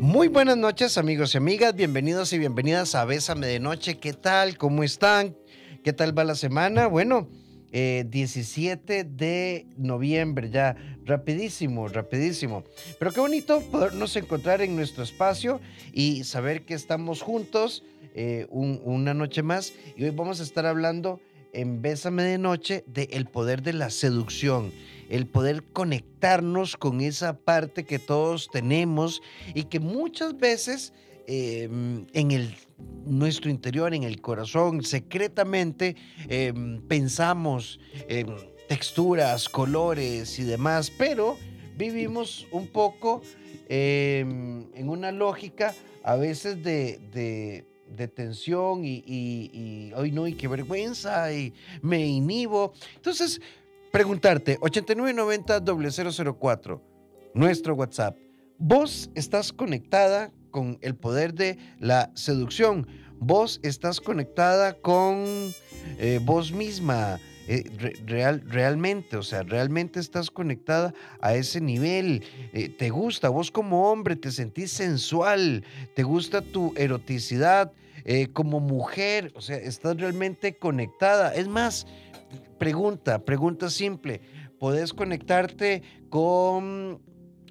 Muy buenas noches amigos y amigas, bienvenidos y bienvenidas a Bésame de Noche. ¿Qué tal? ¿Cómo están? ¿Qué tal va la semana? Bueno, 17 eh, de noviembre, ya rapidísimo, rapidísimo. Pero qué bonito podernos encontrar en nuestro espacio y saber que estamos juntos eh, una noche más. Y hoy vamos a estar hablando en Bésame de Noche de poder de la seducción el poder conectarnos con esa parte que todos tenemos y que muchas veces em, en el, nuestro interior, en el corazón, secretamente em, pensamos en texturas, colores y demás, pero vivimos un poco em, en una lógica a veces de, tensión y, y, hoy no, y qué vergüenza, y me inhibo. Entonces, preguntarte, 8990-004, nuestro WhatsApp. Vos estás conectada con el poder de la seducción. Vos estás conectada con eh, vos misma. Eh, real, realmente, o sea, realmente estás conectada a ese nivel. Eh, te gusta, vos como hombre te sentís sensual, te gusta tu eroticidad como mujer, o sea, estás realmente conectada. Es más, pregunta, pregunta simple. Puedes conectarte con,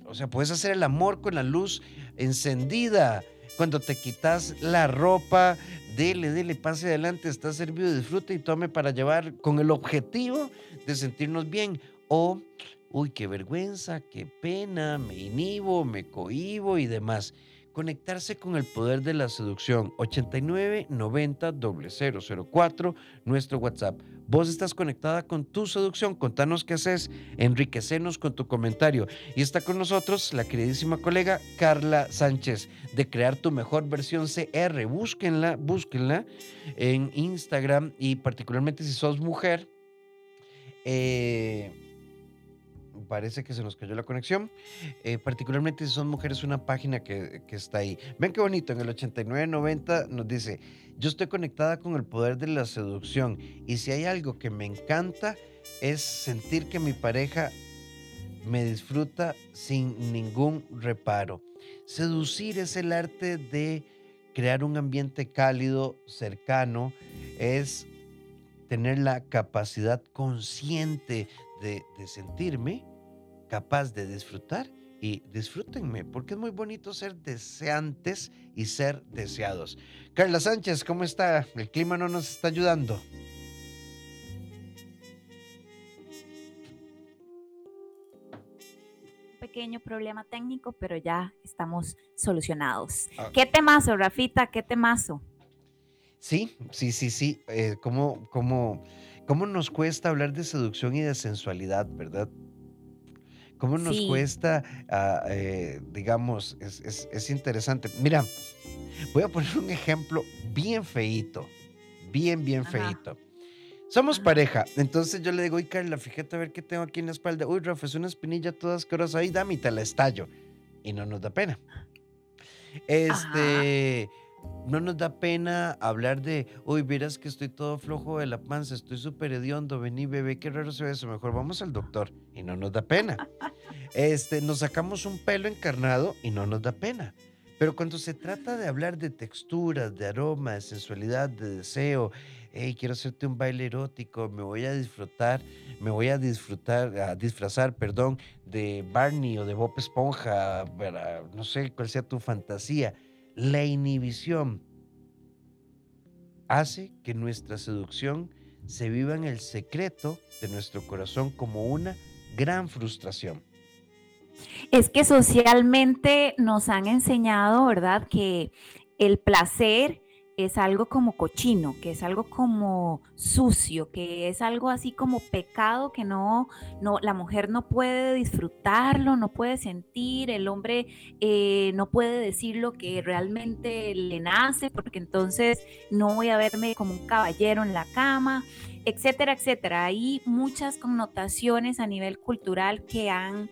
o sea, puedes hacer el amor con la luz encendida. Cuando te quitas la ropa, dele, dele, pase adelante, está servido, disfrute y tome para llevar con el objetivo de sentirnos bien. O, uy, qué vergüenza, qué pena, me inhibo, me cohibo y demás conectarse con el poder de la seducción. 89 90 004, nuestro WhatsApp. Vos estás conectada con tu seducción. Contanos qué haces. Enriquecenos con tu comentario. Y está con nosotros la queridísima colega Carla Sánchez de Crear tu mejor versión CR. Búsquenla, búsquenla en Instagram y particularmente si sos mujer. Eh, parece que se nos cayó la conexión. Eh, particularmente si son mujeres, una página que, está ahí. Ven qué bonito, en el 8990 nos dice, yo estoy conectada con el poder de la seducción y si hay algo que me encanta es sentir que mi pareja me disfruta sin ningún reparo. Seducir es el arte de crear un ambiente cálido, cercano, es tener la capacidad consciente de sentirme capaz de disfrutar y disfrútenme, porque es muy bonito ser deseantes y ser deseados. Carla Sánchez, ¿cómo está? El clima no nos está ayudando. pequeño problema técnico, pero ya estamos solucionados. Ah. ¿Qué temazo, Rafita? ¿Qué temazo? Sí, sí, sí, sí. Eh, ¿cómo, cómo, ¿Cómo nos cuesta hablar de seducción y de sensualidad, verdad? ¿Cómo nos cuesta, ah, eh, digamos, es, interesante? Mira, voy a poner un ejemplo bien feito, bien, bien feito. Somos pareja, entonces yo le digo, uy, Carla, fíjate a ver qué tengo aquí en la espalda. Uy, Rafa, es una espinilla todas asquerosa ahí, dame y te la estallo. Y no nos da pena. Este no nos da pena hablar de, uy, vieras que estoy todo flojo de la panza, estoy súper hediondo, vení, bebé, qué raro se ve eso, mejor vamos al doctor y no nos da pena. Este, nos sacamos un pelo encarnado y no nos da pena. Pero cuando se trata de hablar de texturas, de aroma, de sensualidad, de deseo, hey, quiero hacerte un baile erótico, me voy a disfrutar, me voy a disfrutar, a disfrazar, perdón, de Barney o de Bob Esponja, no sé cuál sea tu fantasía la inhibición hace que nuestra seducción se viva en el secreto de nuestro corazón como una gran frustración. Es que socialmente nos han enseñado, ¿verdad?, que el placer es algo como cochino, que es algo como sucio, que es algo así como pecado que no, no la mujer no puede disfrutarlo, no puede sentir, el hombre eh, no puede decir lo que realmente le nace, porque entonces no voy a verme como un caballero en la cama, etcétera, etcétera. Hay muchas connotaciones a nivel cultural que han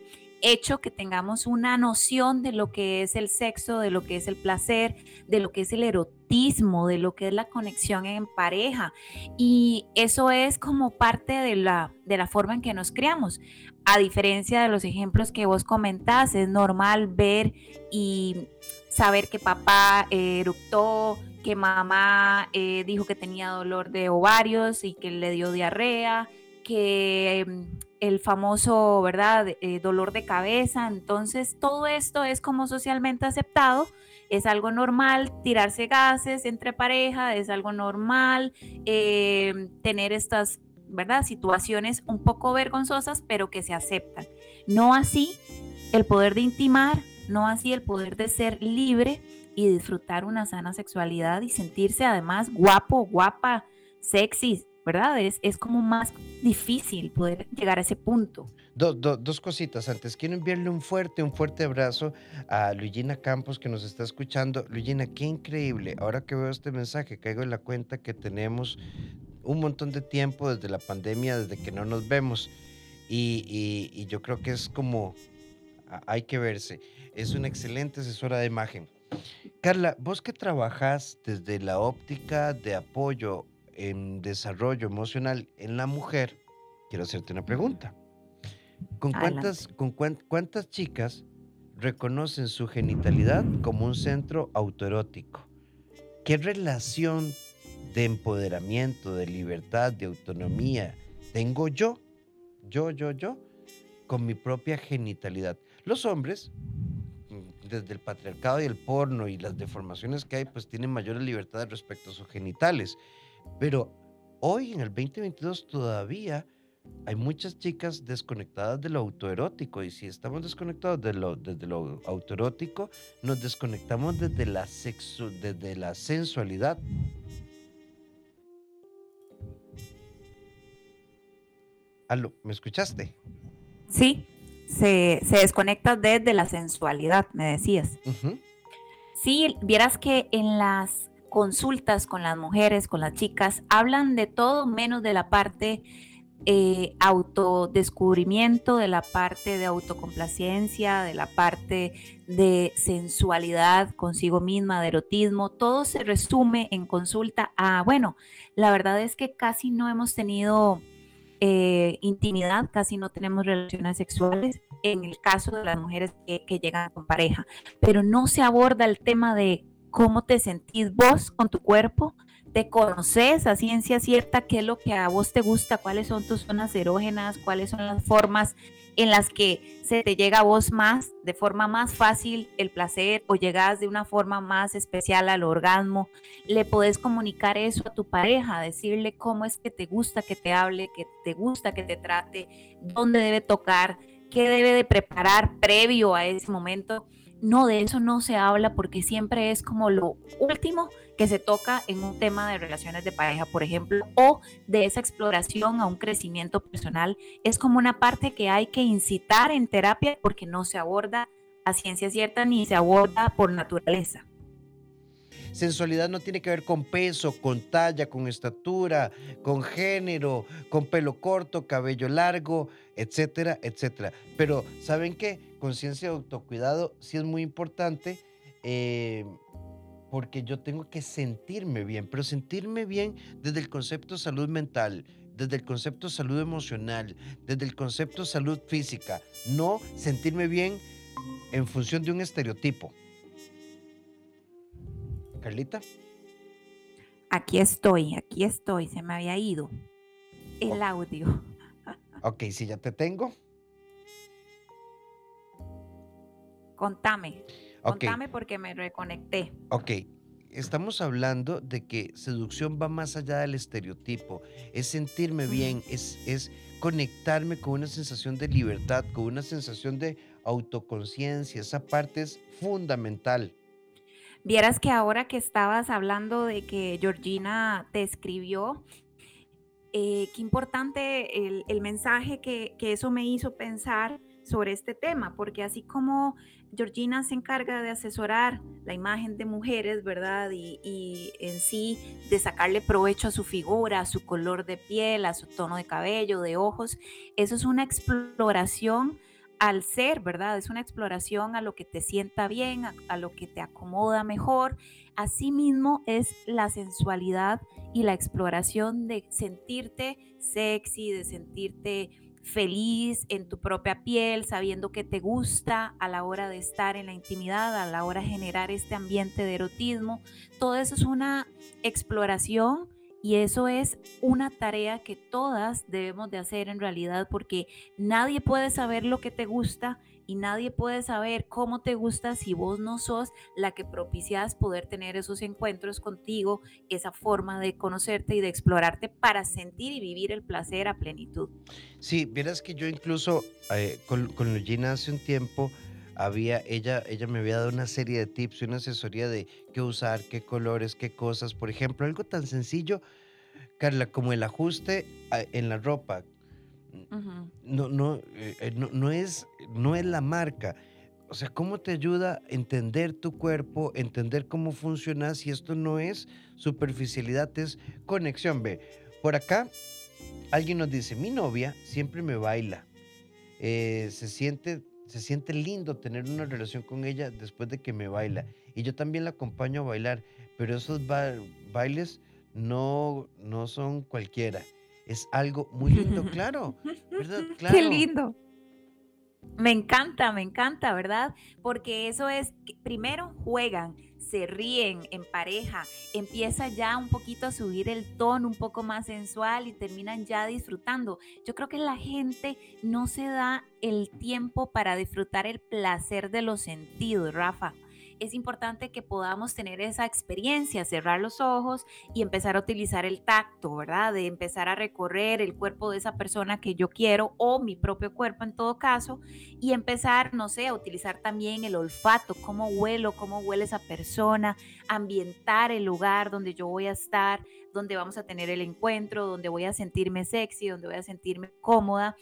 hecho que tengamos una noción de lo que es el sexo, de lo que es el placer, de lo que es el erotismo, de lo que es la conexión en pareja. Y eso es como parte de la, de la forma en que nos creamos. a diferencia de los ejemplos que vos comentás, es normal ver y saber que papá eh, eruptó, que mamá eh, dijo que tenía dolor de ovarios y que le dio diarrea, que mm, el famoso, ¿verdad?, eh, dolor de cabeza. Entonces, todo esto es como socialmente aceptado, es algo normal tirarse gases entre pareja, es algo normal tener estas ¿verdad? Situaciones un poco vergonzosas, pero que se aceptan. No así el poder de intimar, no así el poder de ser libre y disfrutar una sana sexualidad y sentirse además guapo, guapa, sexy, ¿verdad? Es, es como más difícil poder llegar a ese punto. dos cositas antes. Quiero enviarle un fuerte, un fuerte abrazo a Luigina Campos que nos está escuchando. Luigina, qué increíble. Ahora que veo este mensaje, caigo en la cuenta que tenemos un montón de tiempo desde la pandemia, desde que no nos vemos. Y, yo creo que es como, hay que verse. Es una excelente asesora de imagen. Carla, vos que trabajas desde la óptica de apoyo en desarrollo emocional en la mujer, quiero hacerte una pregunta. ¿Con cuántas, con cuántas chicas reconocen su genitalidad como un centro autoerótico? ¿Qué relación de empoderamiento, de libertad, de autonomía tengo yo, yo, yo, yo, con mi propia genitalidad. Los hombres, mm, desde el patriarcado y el porno y las deformaciones que hay, pues tienen mayores libertades respecto a sus genitales. Pero hoy, en el 2022, todavía hay muchas chicas desconectadas de lo autoerótico y si estamos desconectados de lo, desde lo autoerótico, nos desconectamos desde la, sexo, desde la sensualidad. Aló, ¿me escuchaste? Sí, se, desconecta desde la sensualidad, me decías. Sí, vieras que en las consultas con las mujeres, con las chicas, hablan de todo menos de la parte eh, autodescubrimiento, de la parte de autocomplacencia, de la parte de sensualidad consigo misma, de erotismo. Todo se resume en consulta a, bueno, la verdad es que casi no hemos tenido eh, intimidad, casi no tenemos relaciones sexuales en el caso de las mujeres que, que llegan con pareja, pero no se aborda el tema de cómo te sentís vos con tu cuerpo, te conoces a ciencia cierta qué es lo que a vos te gusta, cuáles son tus zonas erógenas, cuáles son las formas en las que se te llega a vos más, de forma más fácil el placer o llegas de una forma más especial al orgasmo, le podés comunicar eso a tu pareja, decirle cómo es que te gusta que te hable, que te gusta que te trate, dónde debe tocar, qué debe de preparar previo a ese momento. No, de eso no se habla porque siempre es como lo último que se toca en un tema de relaciones de pareja, por ejemplo, o de esa exploración a un crecimiento personal. Es como una parte que hay que incitar en terapia porque no se aborda a ciencia cierta ni se aborda por naturaleza. Sensualidad no tiene que ver con peso, con talla, con estatura, con género, con pelo corto, cabello largo, etcétera, etcétera. Pero, ¿saben qué? Conciencia de autocuidado sí es muy importante. Eh, porque yo tengo que sentirme bien, pero sentirme bien desde el concepto salud mental, desde el concepto salud emocional, desde el concepto salud física, no sentirme bien en función de un estereotipo. Carlita. Aquí estoy, aquí estoy, se me había ido el audio. Ok, si ya te tengo. Contame. Contame porque me reconecté. Ok, estamos hablando de que seducción va más allá del estereotipo, es sentirme bien, es, es conectarme con una sensación de libertad, con una sensación de autoconciencia, esa parte es fundamental. Vieras que ahora que estabas hablando de que Georgina te escribió, eh, qué importante el, el mensaje que, que eso me hizo pensar sobre este tema, porque así como Georgina se encarga de asesorar la imagen de mujeres, ¿verdad? Y, en sí de sacarle provecho a su figura, a su color de piel, a su tono de cabello, de ojos. Eso es una exploración al ser, ¿verdad? Es una exploración a lo que te sienta bien, a, lo que te acomoda mejor. Asimismo es la sensualidad y la exploración de sentirte sexy, de sentirte feliz en tu propia piel, sabiendo que te gusta a la hora de estar en la intimidad, a la hora de generar este ambiente de erotismo. Todo eso es una exploración y eso es una tarea que todas debemos de hacer en realidad porque nadie puede saber lo que te gusta y nadie puede saber cómo te gusta si vos no sos la que propicias poder tener esos encuentros contigo, esa forma de conocerte y de explorarte para sentir y vivir el placer a plenitud. Sí, vieras que yo incluso eh, con, con hace un tiempo había, ella, ella me había dado una serie de tips y una asesoría de qué usar, qué colores, qué cosas. Por ejemplo, algo tan sencillo, Carla, como el ajuste ah, en la ropa no, no, eh, eh, no, no, es, no es la marca. O sea, ¿cómo te ayuda a entender tu cuerpo, entender cómo funcionas? Y esto no es superficialidad, es conexión. Ve, por acá alguien nos dice, mi novia siempre me baila. Eh, se, siente, se siente lindo tener una relación con ella después de que me baila. Y yo también la acompaño a bailar, pero esos bailes no, no son cualquiera es algo muy lindo, claro, ¿verdad? Qué lindo. Me encanta, me encanta, ¿verdad? Porque eso es, primero juegan, se ríen en pareja, empieza ya un poquito a subir el tono un poco más sensual y terminan ya disfrutando. Yo creo que la gente no se da el tiempo para disfrutar el placer de los sentidos, Rafa es importante que podamos tener esa experiencia, cerrar los ojos y empezar a utilizar el tacto, ¿verdad? De empezar a recorrer el cuerpo de esa persona que yo quiero o mi propio cuerpo en todo caso y empezar, no sé, a utilizar también el olfato, cómo huelo, cómo huele esa persona, ambientar el lugar donde yo voy a estar, donde vamos a tener el encuentro, donde voy a sentirme sexy, donde voy a sentirme cómoda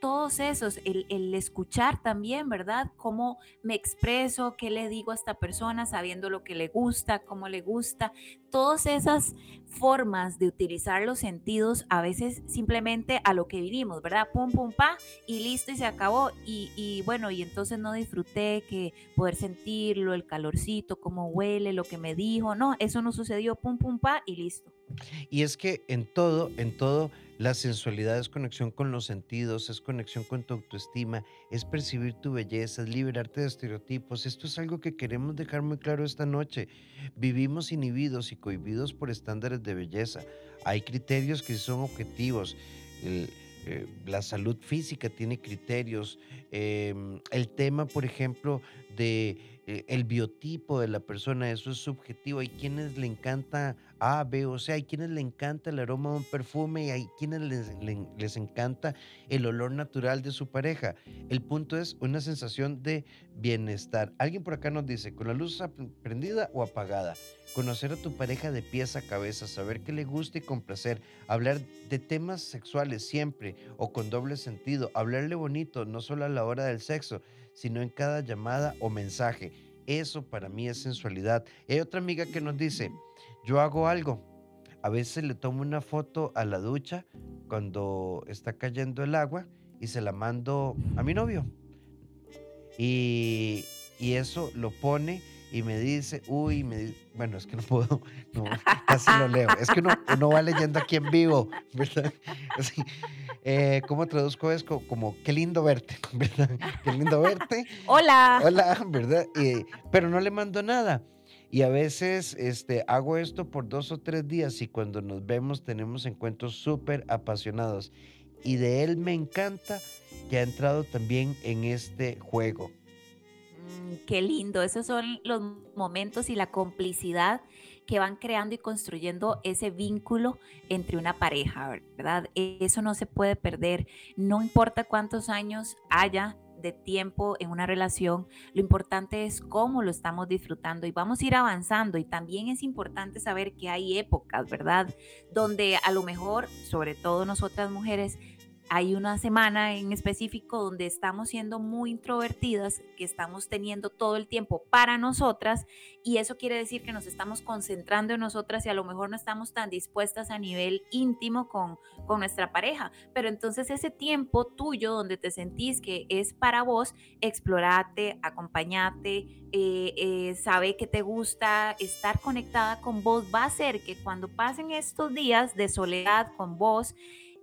todos esos, el, escuchar también, ¿verdad? Cómo me expreso, qué le digo a esta persona, sabiendo lo que le gusta, cómo le gusta. Todas esas formas de utilizar los sentidos, a veces simplemente a lo que vivimos, ¿verdad? Pum, pum, pa, y listo y se acabó. Y, y bueno, y entonces no disfruté que poder sentirlo, el calorcito, cómo huele, lo que me dijo. No, eso no sucedió, pum, pum, pa, y listo. Y es que en todo, en todo, la sensualidad es conexión con los sentidos, es conexión con tu autoestima, es percibir tu belleza, es liberarte de estereotipos. Esto es algo que queremos dejar muy claro esta noche. Vivimos inhibidos y cohibidos por estándares de belleza. Hay criterios que son objetivos. Eh, la salud física tiene criterios. Em, el tema, por ejemplo, de eh, el biotipo de la persona, eso es subjetivo. Hay quienes le encanta A, B o sea, hay quienes le encanta el aroma de un perfume y hay quienes les, les, encanta el olor natural de su pareja. El punto es una sensación de bienestar. Alguien por acá nos dice, con la luz prendida o apagada. Conocer a tu pareja de pies a cabeza, saber qué le gusta y complacer, hablar de temas sexuales siempre o con doble sentido, hablarle bonito, no solo a la hora del sexo, sino en cada llamada o mensaje. Eso para mí es sensualidad. Hay otra amiga que nos dice, yo hago algo. A veces le tomo una foto a la ducha cuando está cayendo el agua y se la mando a mi novio. Y, y eso lo pone y me dice, uy, me bueno, es que no puedo, no, casi lo leo. Es que uno, uno va leyendo aquí en vivo, ¿verdad? Así, eh, ¿Cómo traduzco eso? Como, qué lindo verte, ¿verdad? Qué lindo verte. Hola. Hola, ¿verdad? pero no le mando nada. Y a veces este, hago esto por dos o tres días y cuando nos vemos tenemos encuentros súper apasionados. Y de él me encanta que ha entrado también en este juego. Mm, qué lindo, esos son los momentos y la complicidad que van creando y construyendo ese vínculo entre una pareja, ¿verdad? Eso no se puede perder, no importa cuántos años haya de tiempo en una relación, lo importante es cómo lo estamos disfrutando y vamos a ir avanzando y también es importante saber que hay épocas, ¿verdad? Donde a lo mejor, sobre todo nosotras mujeres, hay una semana en específico donde estamos siendo muy introvertidas, que estamos teniendo todo el tiempo para nosotras y eso quiere decir que nos estamos concentrando en nosotras y a lo mejor no estamos tan dispuestas a nivel íntimo con, con nuestra pareja. Pero entonces ese tiempo tuyo donde te sentís que es para vos, explorate, acompañate, eh, eh, sabe que te gusta, estar conectada con vos va a hacer que cuando pasen estos días de soledad con vos,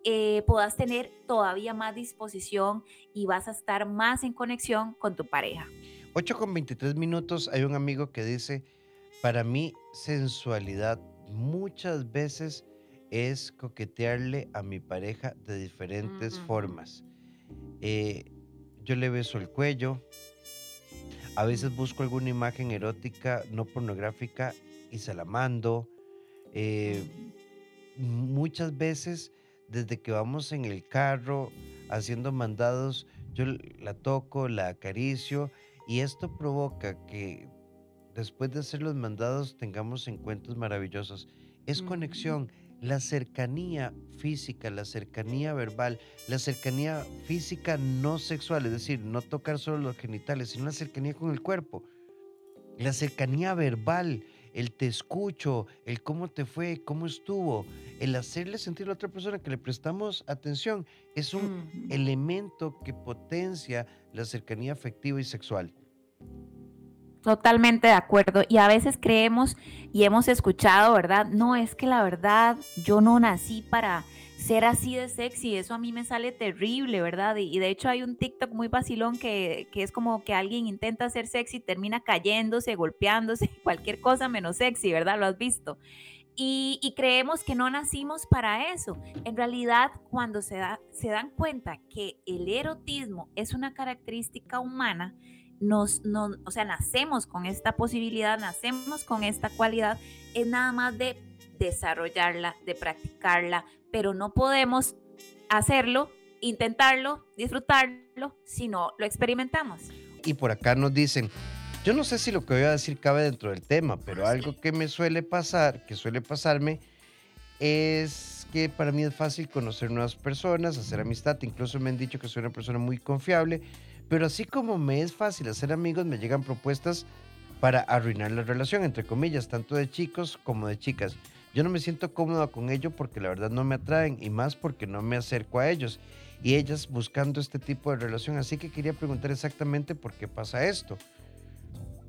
eh, puedas tener todavía más disposición y vas a estar más en conexión con tu pareja. 8 con 23 minutos, hay un amigo que dice, para mí sensualidad muchas veces es coquetearle a mi pareja de diferentes formas. Eh, yo le beso el cuello, a veces busco alguna imagen erótica no pornográfica y se la mando. Eh, muchas veces desde que vamos en el carro haciendo mandados, yo la toco, la acaricio y esto provoca que después de hacer los mandados tengamos encuentros maravillosos. Es conexión, la cercanía física, la cercanía verbal, la cercanía física no sexual, es decir, no tocar solo los genitales, sino la cercanía con el cuerpo. La cercanía verbal, el te escucho, el cómo te fue, cómo estuvo, el hacerle sentir a la otra persona que le prestamos atención, es un elemento que potencia la cercanía afectiva y sexual. Totalmente de acuerdo. Y a veces creemos y hemos escuchado, ¿verdad? No, es que la verdad yo no nací para ser así de sexy, eso a mí me sale terrible, ¿verdad? Y, de hecho hay un TikTok muy vacilón que, es como que alguien intenta ser sexy, termina cayéndose, golpeándose, cualquier cosa menos sexy, ¿verdad? Lo has visto. Y, creemos que no nacimos para eso. En realidad, cuando se, da, se dan cuenta que el erotismo es una característica humana, nos, no, o sea, nacemos con esta posibilidad, nacemos con esta cualidad, es nada más de desarrollarla, de practicarla, pero no podemos hacerlo, intentarlo, disfrutarlo, si no lo experimentamos. Y por acá nos dicen, yo no sé si lo que voy a decir cabe dentro del tema, pero algo que me suele pasar, que suele pasarme, es que para mí es fácil conocer nuevas personas, hacer amistad, incluso me han dicho que soy una persona muy confiable, pero así como me es fácil hacer amigos, me llegan propuestas para arruinar la relación, entre comillas, tanto de chicos como de chicas. Yo no me siento cómoda con ello porque la verdad no me atraen y más porque no me acerco a ellos y ellas buscando este tipo de relación. Así que quería preguntar exactamente por qué pasa esto.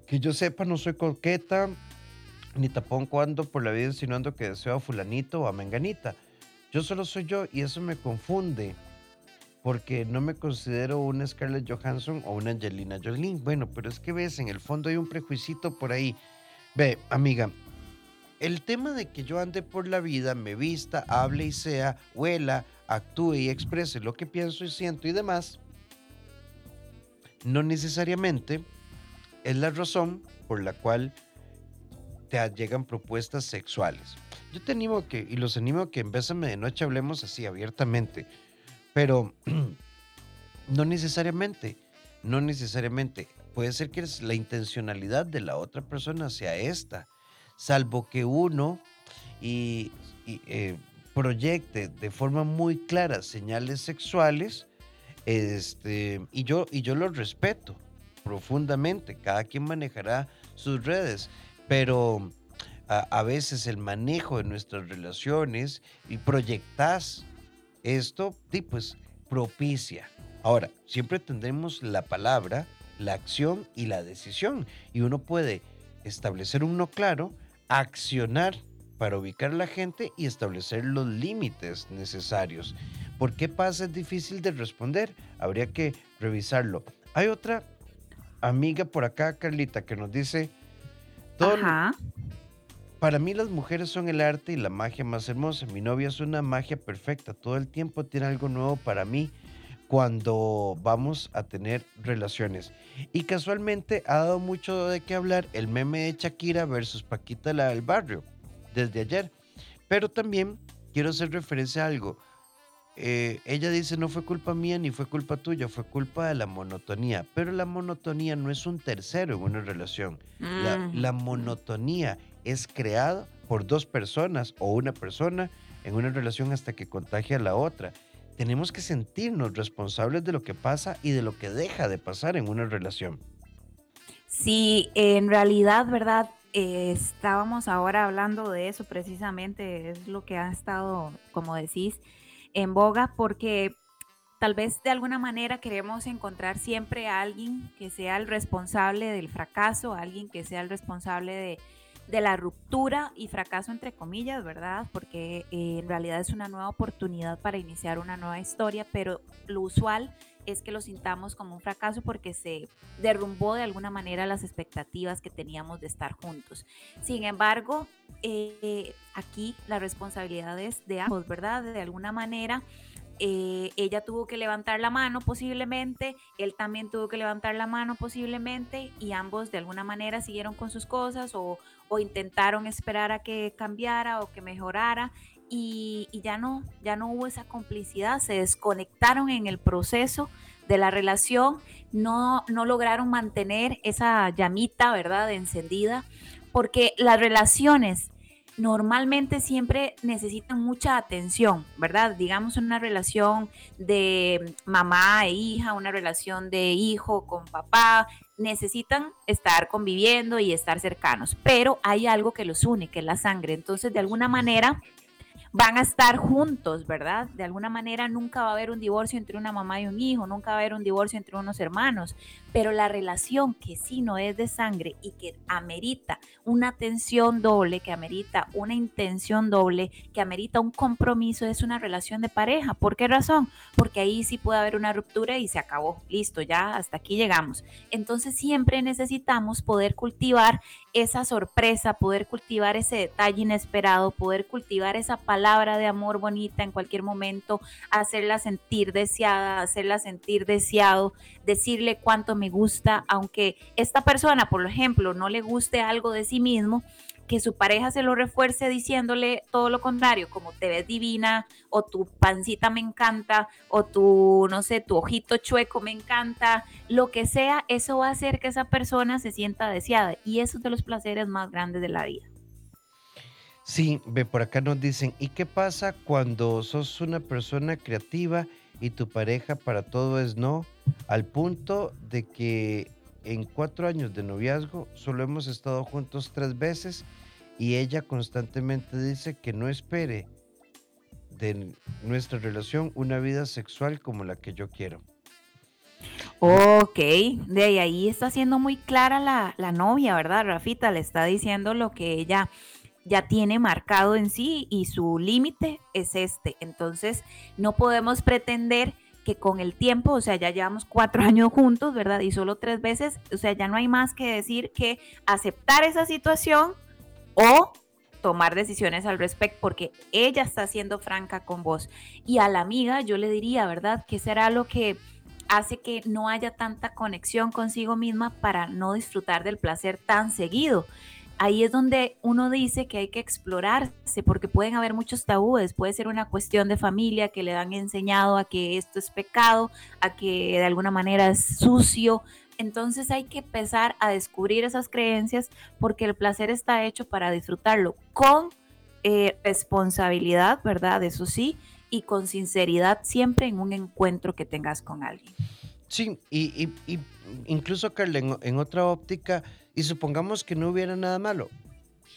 Que yo sepa, no soy coqueta ni tampoco ando por la vida insinuando que deseo a fulanito o a menganita. Yo solo soy yo y eso me confunde porque no me considero una Scarlett Johansson o una Angelina Jolie. Bueno, pero es que ves, en el fondo hay un prejuicito por ahí. Ve, amiga, el tema de que yo ande por la vida, me vista, hable y sea, huela, actúe y exprese lo que pienso y siento y demás, no necesariamente es la razón por la cual te llegan propuestas sexuales. Yo te animo que, y los animo a que en Bésame de Noche hablemos así abiertamente pero no necesariamente, no necesariamente. Puede ser que la intencionalidad de la otra persona sea esta, salvo que uno y, eh, proyecte de forma muy clara señales sexuales, este, y, yo, y yo lo respeto profundamente, cada quien manejará sus redes, pero a, veces el manejo de nuestras relaciones y proyectas esto, pues, propicia. Ahora, siempre tendremos la palabra, la acción y la decisión. Y uno puede establecer un no claro, accionar para ubicar a la gente y establecer los límites necesarios. ¿Por qué pasa? Es difícil de responder. Habría que revisarlo. Hay otra amiga por acá, Carlita, que nos dice, todo, para mí las mujeres son el arte y la magia más hermosa. Mi novia es una magia perfecta. Todo el tiempo tiene algo nuevo para mí cuando vamos a tener relaciones. Y casualmente ha dado mucho de qué hablar el meme de Shakira versus Paquita la del barrio desde ayer. Pero también quiero hacer referencia a algo. Eh, ella dice no fue culpa mía ni fue culpa tuya, fue culpa de la monotonía. Pero la monotonía no es un tercero en una relación. La, la monotonía es creado por dos personas o una persona en una relación hasta que contagia a la otra. Tenemos que sentirnos responsables de lo que pasa y de lo que deja de pasar en una relación. Sí, en realidad, ¿verdad? Eh, estábamos ahora hablando de eso precisamente, es lo que ha estado, como decís, en boga, porque tal vez de alguna manera queremos encontrar siempre a alguien que sea el responsable del fracaso, alguien que sea el responsable de, de la ruptura y fracaso entre comillas, ¿verdad? Porque eh, en realidad es una nueva oportunidad para iniciar una nueva historia, pero lo usual es que lo sintamos como un fracaso porque se derrumbó de alguna manera las expectativas que teníamos de estar juntos. Sin embargo, eh, aquí la responsabilidad es de ambos, ¿verdad? De alguna manera. Eh, ella tuvo que levantar la mano posiblemente, él también tuvo que levantar la mano posiblemente y ambos de alguna manera siguieron con sus cosas o, o intentaron esperar a que cambiara o que mejorara y, ya no, ya no hubo esa complicidad, se desconectaron en el proceso de la relación, no, no lograron mantener esa llamita, ¿verdad?, encendida, porque las relaciones normalmente siempre necesitan mucha atención, ¿verdad? Digamos una relación de mamá e hija, una relación de hijo con papá, necesitan estar conviviendo y estar cercanos, pero hay algo que los une, que es la sangre. Entonces, de alguna manera, van a estar juntos, ¿verdad? De alguna manera nunca va a haber un divorcio entre una mamá y un hijo, nunca va a haber un divorcio entre unos hermanos, pero la relación que sí no es de sangre y que amerita una atención doble, que amerita una intención doble, que amerita un compromiso, es una relación de pareja. ¿Por qué razón? Porque ahí sí puede haber una ruptura y se acabó, listo, ya hasta aquí llegamos. Entonces siempre necesitamos poder cultivar esa sorpresa, poder cultivar ese detalle inesperado, poder cultivar esa palabra de amor bonita en cualquier momento, hacerla sentir deseada, hacerla sentir deseado, decirle cuánto me gusta, aunque esta persona, por ejemplo, no le guste algo de sí mismo, que su pareja se lo refuerce diciéndole todo lo contrario, como te ves divina, o tu pancita me encanta, o tu, no sé, tu ojito chueco me encanta, lo que sea, eso va a hacer que esa persona se sienta deseada. Y eso es de los placeres más grandes de la vida. Sí, ve, por acá nos dicen, ¿y qué pasa cuando sos una persona creativa y tu pareja para todo es no? Al punto de que en cuatro años de noviazgo solo hemos estado juntos tres veces y ella constantemente dice que no espere de nuestra relación una vida sexual como la que yo quiero. Ok, de ahí está siendo muy clara la, la novia, ¿verdad? Rafita le está diciendo lo que ella ya tiene marcado en sí y su límite es este. Entonces, no podemos pretender que con el tiempo, o sea, ya llevamos cuatro años juntos, ¿verdad? Y solo tres veces, o sea, ya no hay más que decir que aceptar esa situación o tomar decisiones al respecto, porque ella está siendo franca con vos. Y a la amiga yo le diría, ¿verdad? Que será lo que hace que no haya tanta conexión consigo misma para no disfrutar del placer tan seguido ahí es donde uno dice que hay que explorarse, porque pueden haber muchos tabúes, puede ser una cuestión de familia que le han enseñado a que esto es pecado, a que de alguna manera es sucio. Entonces hay que empezar a descubrir esas creencias porque el placer está hecho para disfrutarlo con eh, responsabilidad, ¿verdad? Eso sí, y con sinceridad siempre en un encuentro que tengas con alguien. Sí, y, incluso, Carla, en otra óptica, y supongamos que no hubiera nada malo.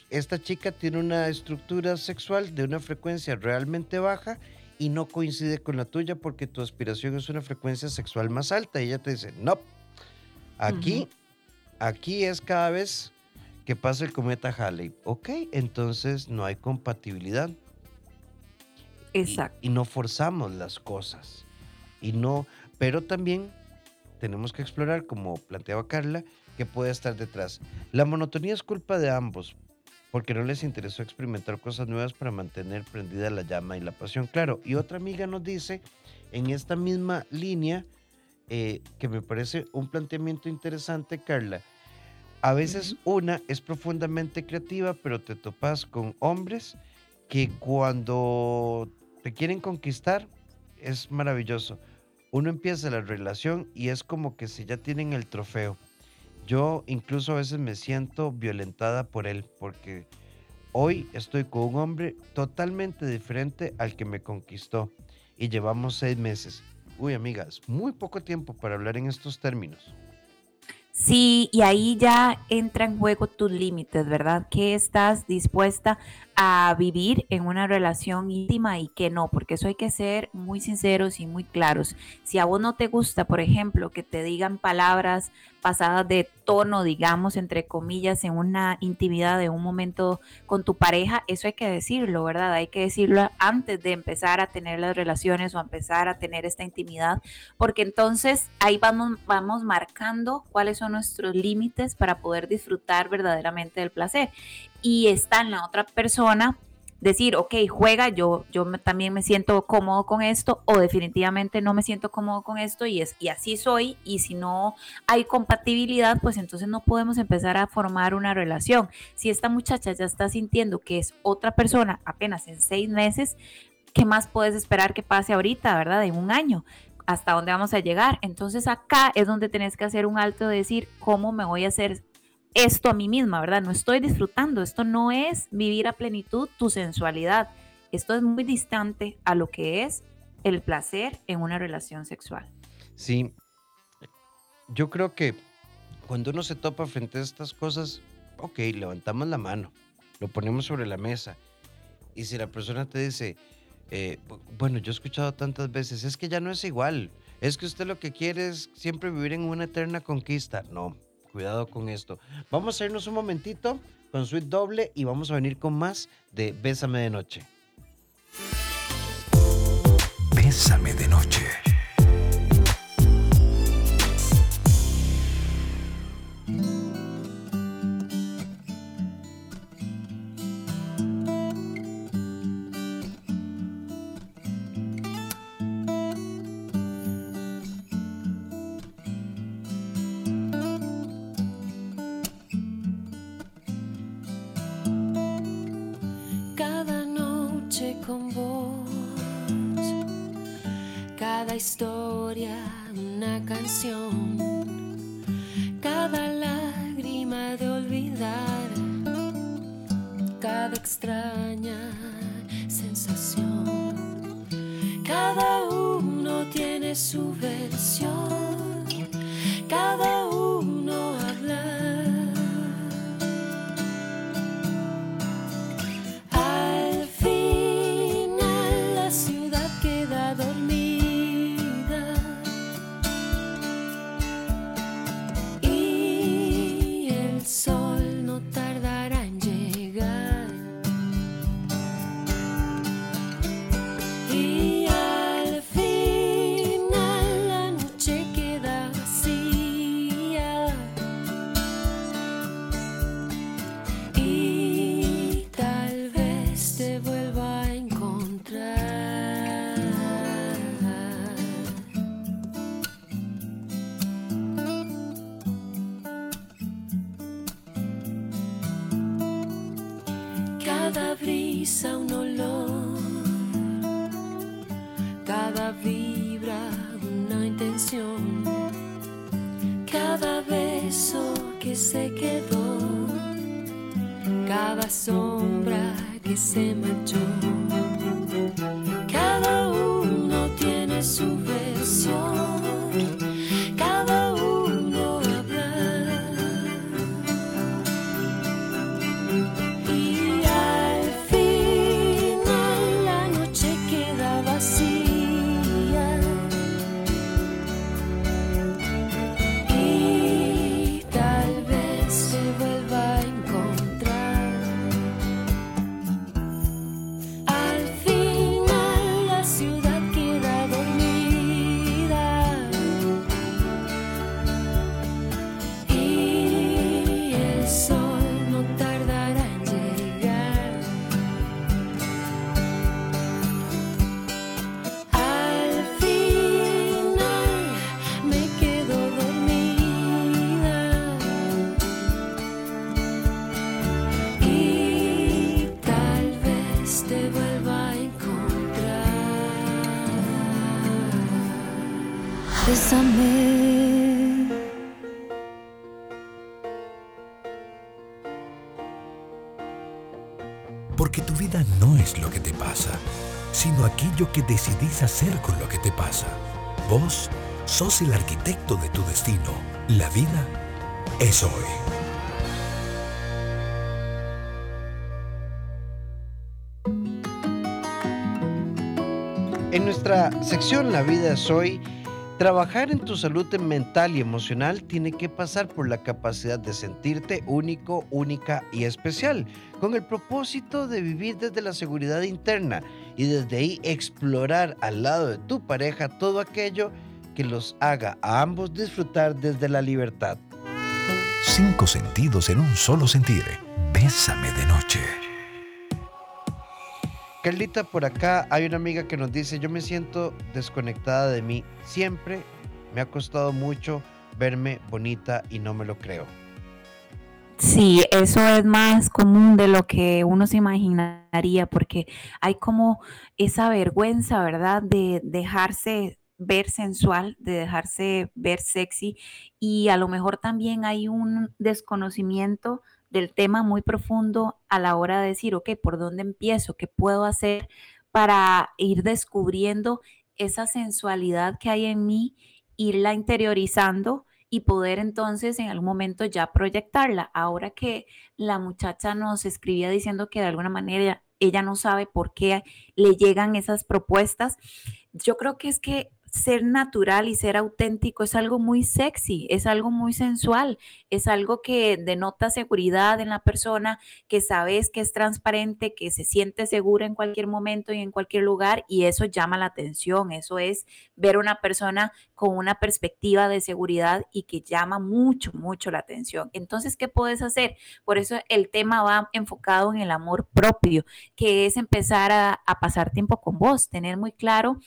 Esta chica tiene una estructura sexual de una frecuencia realmente baja y no coincide con la tuya porque tu aspiración es una frecuencia sexual más alta. Y ella te dice, no, aquí, aquí es cada vez que pasa el cometa Halley. Ok, entonces no hay compatibilidad. Exacto. Y, y no forzamos las cosas. Y no, pero también tenemos que explorar, como planteaba Carla, que puede estar detrás. La monotonía es culpa de ambos, porque no les interesó experimentar cosas nuevas para mantener prendida la llama y la pasión. Claro, y otra amiga nos dice, en esta misma línea, eh, que me parece un planteamiento interesante, Carla, a veces una es profundamente creativa, pero te topas con hombres que cuando te quieren conquistar es maravilloso. Uno empieza la relación y es como que si ya tienen el trofeo yo incluso a veces me siento violentada por él porque hoy estoy con un hombre totalmente diferente al que me conquistó y llevamos seis meses. Uy, amigas, muy poco tiempo para hablar en estos términos. Sí, y ahí ya entra en juego tus límites, ¿verdad? ¿Qué estás dispuesta a vivir en una relación íntima y que no, porque eso hay que ser muy sinceros y muy claros. Si a vos no te gusta, por ejemplo, que te digan palabras pasadas de tono, digamos, entre comillas, en una intimidad de un momento con tu pareja, eso hay que decirlo, ¿verdad? Hay que decirlo antes de empezar a tener las relaciones o empezar a tener esta intimidad, porque entonces ahí vamos, vamos marcando cuáles son nuestros límites para poder disfrutar verdaderamente del placer y está en la otra persona decir, ok, juega, yo, yo también me siento cómodo con esto o definitivamente no me siento cómodo con esto y, es, y así soy y si no hay compatibilidad, pues entonces no podemos empezar a formar una relación. Si esta muchacha ya está sintiendo que es otra persona apenas en seis meses, ¿qué más puedes esperar que pase ahorita, verdad? En un año. ¿Hasta dónde vamos a llegar? Entonces acá es donde tenés que hacer un alto de decir, ¿cómo me voy a hacer esto a mí misma, ¿verdad? No estoy disfrutando, esto no es vivir a plenitud tu sensualidad, esto es muy distante a lo que es el placer en una relación sexual. Sí, yo creo que cuando uno se topa frente a estas cosas, ok, levantamos la mano, lo ponemos sobre la mesa. Y si la persona te dice, eh, bueno, yo he escuchado tantas veces, es que ya no es igual, es que usted lo que quiere es siempre vivir en una eterna conquista. No, Cuidado con esto. Vamos a irnos un momentito con Suite Doble y vamos a venir con más de Bésame de Noche. Bésame de Noche. aquello que decidís hacer con lo que te pasa. Vos sos el arquitecto de tu destino. La vida es hoy. En nuestra sección La vida es hoy, trabajar en tu salud mental y emocional tiene que pasar por la capacidad de sentirte único, única y especial, con el propósito de vivir desde la seguridad interna, y desde ahí explorar al lado de tu pareja todo aquello que los haga a ambos disfrutar desde la libertad. Cinco sentidos en un solo sentir. Bésame de noche. Carlita, por acá hay una amiga que nos dice, yo me siento desconectada de mí. Siempre me ha costado mucho verme bonita y no me lo creo. Sí, eso es más común de lo que uno se imaginaría, porque hay como esa vergüenza, ¿verdad? De dejarse ver sensual, de dejarse ver sexy y a lo mejor también hay un desconocimiento del tema muy profundo a la hora de decir, ok, ¿por dónde empiezo? ¿Qué puedo hacer para ir descubriendo esa sensualidad que hay en mí, irla interiorizando y poder entonces en algún momento ya proyectarla? Ahora que la muchacha nos escribía diciendo que de alguna manera ella no sabe por qué le llegan esas propuestas, yo creo que es que ser natural y ser auténtico es algo muy sexy, es algo muy sensual, es algo que denota seguridad en la persona, que sabes que es transparente, que se siente segura en cualquier momento y en cualquier lugar y eso llama la atención, eso es ver una persona con una perspectiva de seguridad y que llama mucho, mucho la atención. Entonces, ¿qué puedes hacer? Por eso el tema va enfocado en el amor propio, que es empezar a, a pasar tiempo con vos, tener muy claro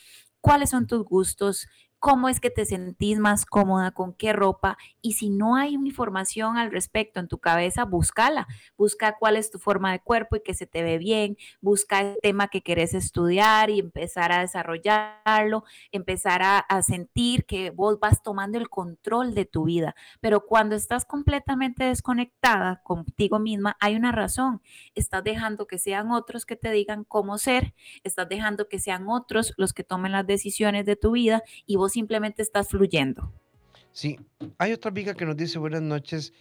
cuáles son tus gustos, cómo es que te sentís más cómoda, con qué ropa. Y si no hay información al respecto en tu cabeza, búscala. Busca cuál es tu forma de cuerpo y que se te ve bien. Busca el tema que querés estudiar y empezar a desarrollarlo. Empezar a, a sentir que vos vas tomando el control de tu vida. Pero cuando estás completamente desconectada contigo misma, hay una razón. Estás dejando que sean otros que te digan cómo ser. Estás dejando que sean otros los que tomen las decisiones de tu vida y vos simplemente estás fluyendo. Sí, hay otra amiga que nos dice buenas noches.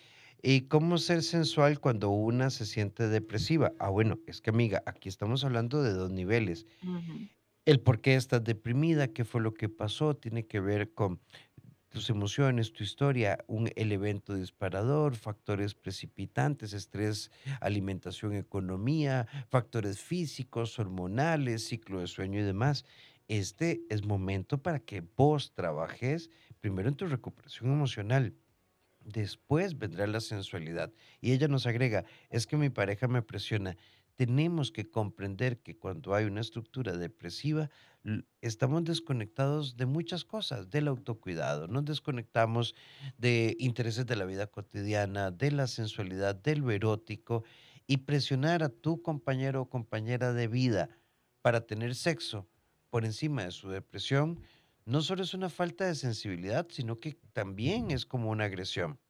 ¿Y cómo ser sensual cuando una se siente depresiva? Ah, bueno, es que amiga, aquí estamos hablando de dos niveles. El por qué estás deprimida, qué fue lo que pasó, tiene que ver con tus emociones, tu historia, un, el evento disparador, factores precipitantes, estrés, alimentación, economía, factores físicos, hormonales, ciclo de sueño y demás este es momento para que vos trabajes primero en tu recuperación emocional. Después vendrá la sensualidad. Y ella nos agrega, es que mi pareja me presiona. Tenemos que comprender que cuando hay una estructura depresiva, estamos desconectados de muchas cosas, del autocuidado, nos desconectamos de intereses de la vida cotidiana, de la sensualidad, de lo erótico, y presionar a tu compañero o compañera de vida para tener sexo por encima de su depresión, no solo es una falta de sensibilidad, sino que también es como una agresión.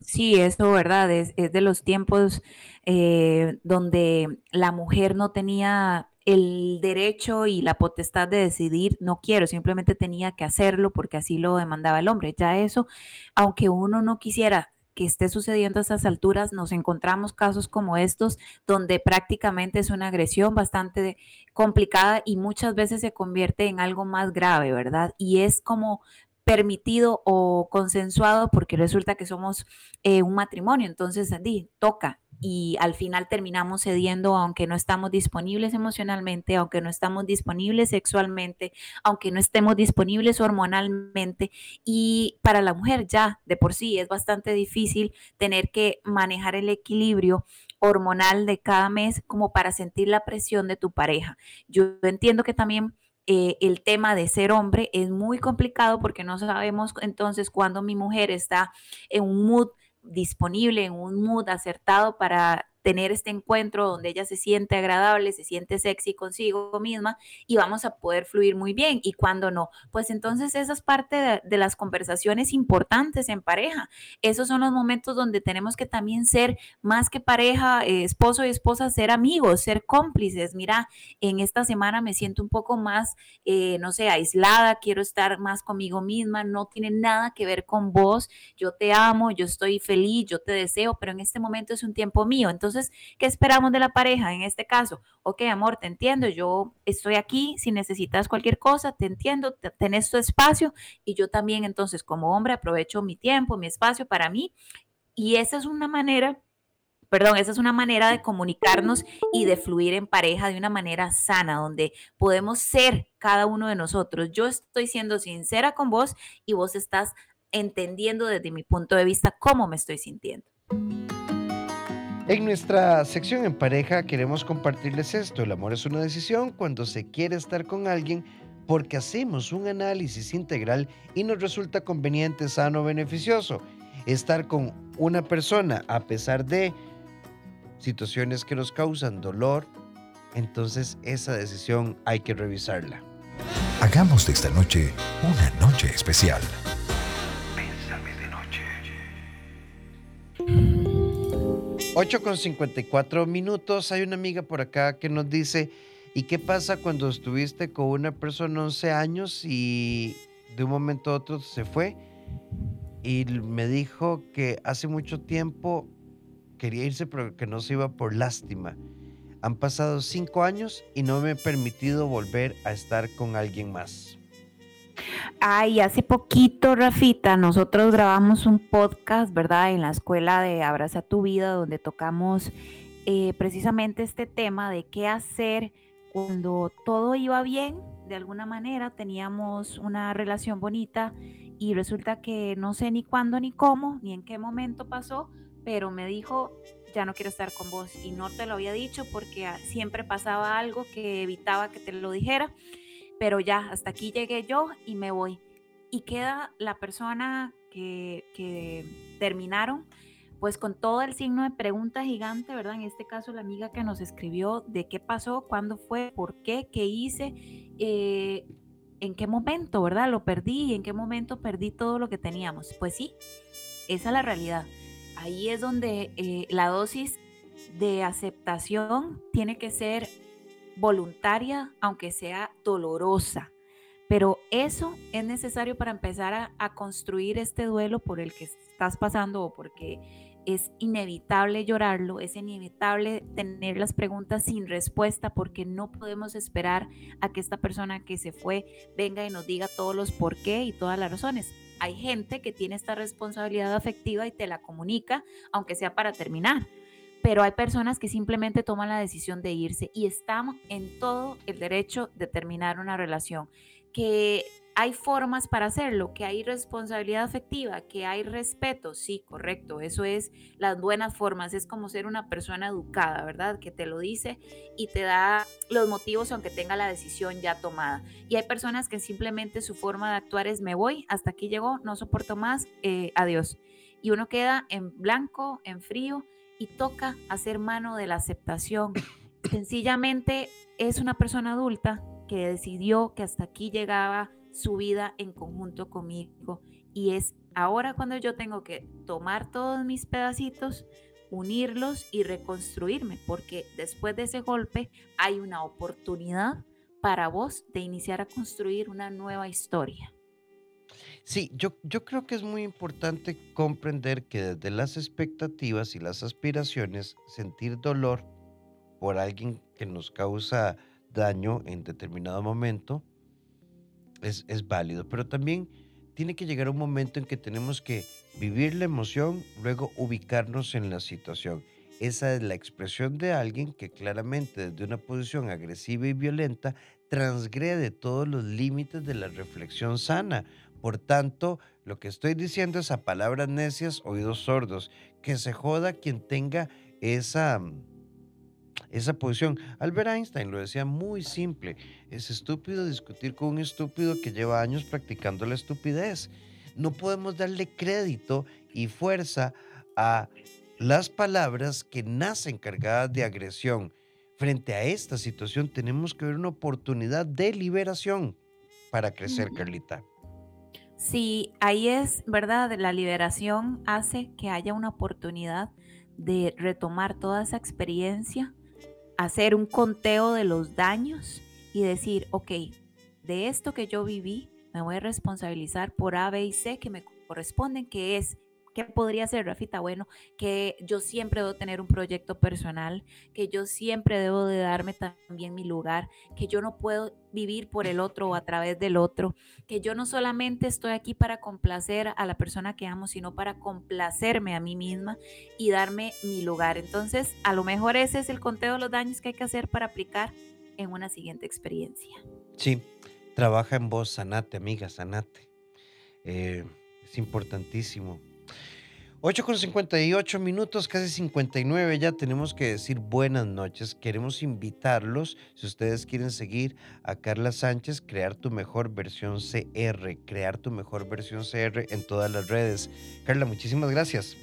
Sí, eso, ¿verdad? Es, de los tiempos eh, donde la mujer no tenía el derecho y la potestad de decidir, no quiero, simplemente tenía que hacerlo porque así lo demandaba el hombre. Ya eso, aunque uno no quisiera que esté sucediendo a esas alturas, nos encontramos casos como estos donde prácticamente es una agresión bastante complicada y muchas veces se convierte en algo más grave, ¿verdad? Y es como permitido o consensuado porque resulta que somos eh, un matrimonio, entonces, toca y al final terminamos cediendo aunque no estamos disponibles emocionalmente, aunque no estamos disponibles sexualmente, aunque no estemos disponibles hormonalmente. Y para la mujer ya de por sí es bastante difícil tener que manejar el equilibrio hormonal de cada mes como para sentir la presión de tu pareja. Yo entiendo que también eh, el tema de ser hombre es muy complicado porque no sabemos entonces cuándo mi mujer está en un mood disponible, en un mood acertado para tener este encuentro donde ella se siente agradable, se siente sexy consigo misma y vamos a poder fluir muy bien. Y cuando no, pues entonces esa es parte de, las conversaciones importantes en pareja. Esos son los momentos donde tenemos que también ser más que pareja, eh, esposo y esposa, ser amigos, ser cómplices. Mira, en esta semana me siento un poco más, eh, no sé, aislada, quiero estar más conmigo misma, no tiene nada que ver con vos. Yo te amo, yo estoy feliz, yo te deseo, pero en este momento es un tiempo mío. Entonces, Entonces, ¿qué esperamos de la pareja en este caso? Ok, amor, te entiendo, yo estoy aquí, si necesitas cualquier cosa, te entiendo, tenés tu espacio y yo también entonces como hombre aprovecho mi tiempo, mi espacio para mí. Y esa es una manera perdón, esa es una manera de comunicarnos y de fluir en pareja de una manera sana, donde podemos ser cada uno de nosotros. Yo estoy siendo sincera con vos y vos estás entendiendo desde mi punto de vista cómo me estoy sintiendo. En nuestra sección en pareja queremos compartirles esto. El amor es una decisión cuando se quiere estar con alguien porque hacemos un análisis integral y nos resulta conveniente, sano, beneficioso. Estar con una persona a pesar de situaciones que nos causan dolor, entonces esa decisión hay que revisarla. Hagamos de esta noche una noche especial. 8 con 54 minutos. Hay una amiga por acá que nos dice, ¿y qué pasa cuando estuviste con una persona 11 años y de un momento a otro se fue? Y me dijo que hace mucho tiempo quería irse, pero que no se iba por lástima. Han pasado cinco años y no me he permitido volver a estar con alguien más. Ay, hace poquito, Rafita, nosotros grabamos un podcast, ¿verdad? En la escuela de Abraza tu vida, donde tocamos eh, precisamente este tema de qué hacer cuando todo iba bien, de alguna manera teníamos una relación bonita y resulta que no sé ni cuándo ni cómo, ni en qué momento pasó, pero me dijo, ya no quiero estar con vos. Y no te lo había dicho porque ah, siempre pasaba algo que evitaba que te lo dijera, pero ya, hasta aquí llegué yo y me voy. Y queda la persona que, que terminaron, pues con todo el signo de pregunta gigante, ¿verdad? En este caso, la amiga que nos escribió de qué pasó, cuándo fue, por qué, qué hice, eh, en qué momento, ¿verdad? Lo perdí, en qué momento perdí todo lo que teníamos. Pues sí, esa es la realidad ahí es donde eh, la dosis de aceptación tiene que ser voluntaria, aunque sea dolorosa. Pero eso es necesario para empezar a, construir este duelo por el que estás pasando o porque es inevitable llorarlo, es inevitable tener las preguntas sin respuesta porque no podemos esperar a que esta persona que se fue venga y nos diga todos los por qué y todas las razones hay gente que tiene esta responsabilidad afectiva y te la comunica, aunque sea para terminar. Pero hay personas que simplemente toman la decisión de irse y estamos en todo el derecho de terminar una relación. Que hay formas para hacerlo, que hay responsabilidad afectiva, que hay respeto, sí, correcto, eso es las buenas formas, es como ser una persona educada, ¿verdad? Que te lo dice y te da los motivos aunque tenga la decisión ya tomada. Y hay personas que simplemente su forma de actuar es me voy, hasta aquí llegó, no soporto más, eh, adiós. Y uno queda en blanco, en frío y toca hacer mano de la aceptación. Sencillamente es una persona adulta que decidió que hasta aquí llegaba su vida en conjunto conmigo. Y es ahora cuando yo tengo que tomar todos mis pedacitos, unirlos y reconstruirme, porque después de ese golpe hay una oportunidad para vos de iniciar a construir una nueva historia. Sí, yo, yo creo que es muy importante comprender que desde las expectativas y las aspiraciones, sentir dolor por alguien que nos causa daño en determinado momento es, válido, pero también tiene que llegar un momento en que tenemos que vivir la emoción, luego ubicarnos en la situación. Esa es la expresión de alguien que claramente desde una posición agresiva y violenta transgrede todos los límites de la reflexión sana. Por tanto, lo que estoy diciendo es a palabras necias, oídos sordos, que se joda quien tenga esa, esa posición. Albert Einstein lo decía muy simple, es estúpido discutir con un estúpido que lleva años practicando la estupidez. No podemos darle crédito y fuerza a las palabras que nacen cargadas de agresión. Frente a esta situación tenemos que ver una oportunidad de liberación para crecer, Carlita. Sí, ahí es, ¿verdad? La liberación hace que haya una oportunidad de retomar toda esa experiencia hacer un conteo de los daños y decir, ok, de esto que yo viví, me voy a responsabilizar por A, B y C que me corresponden, que es ¿Qué podría ser, Rafita? Bueno, que yo siempre debo tener un proyecto personal, que yo siempre debo de darme también mi lugar, que yo no puedo vivir por el otro o a través del otro, que yo no solamente estoy aquí para complacer a la persona que amo, sino para complacerme a mí misma y darme mi lugar. Entonces, a lo mejor ese es el conteo de los daños que hay que hacer para aplicar en una siguiente experiencia. Sí, trabaja en vos, sanate, amiga, sanate. Eh, es importantísimo 8 con 58 minutos, casi 59, ya tenemos que decir buenas noches. Queremos invitarlos, si ustedes quieren seguir a Carla Sánchez, crear tu mejor versión CR, crear tu mejor versión CR en todas las redes. Carla, muchísimas gracias.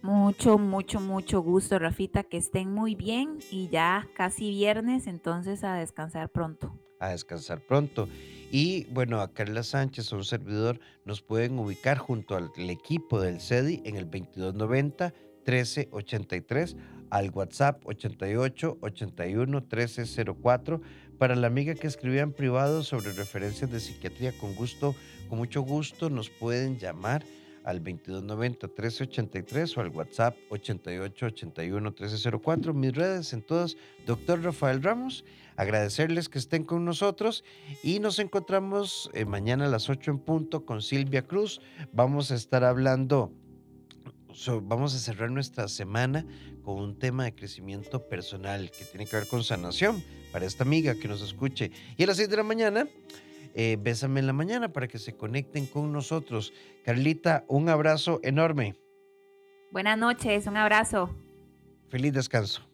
Mucho, mucho, mucho gusto, Rafita, que estén muy bien y ya casi viernes, entonces a descansar pronto. A descansar pronto. Y bueno, a Carla Sánchez, un servidor, nos pueden ubicar junto al equipo del CEDI en el 2290 1383 al WhatsApp 88 81 1304 para la amiga que escribía en privado sobre referencias de psiquiatría con gusto, con mucho gusto nos pueden llamar al 2290 1383 o al WhatsApp 88 81 1304. Mis redes en todas, doctor Rafael Ramos agradecerles que estén con nosotros y nos encontramos eh, mañana a las 8 en punto con Silvia Cruz. Vamos a estar hablando, vamos a cerrar nuestra semana con un tema de crecimiento personal que tiene que ver con sanación para esta amiga que nos escuche. Y a las 6 de la mañana, eh, bésame en la mañana para que se conecten con nosotros. Carlita, un abrazo enorme. Buenas noches, un abrazo. Feliz descanso.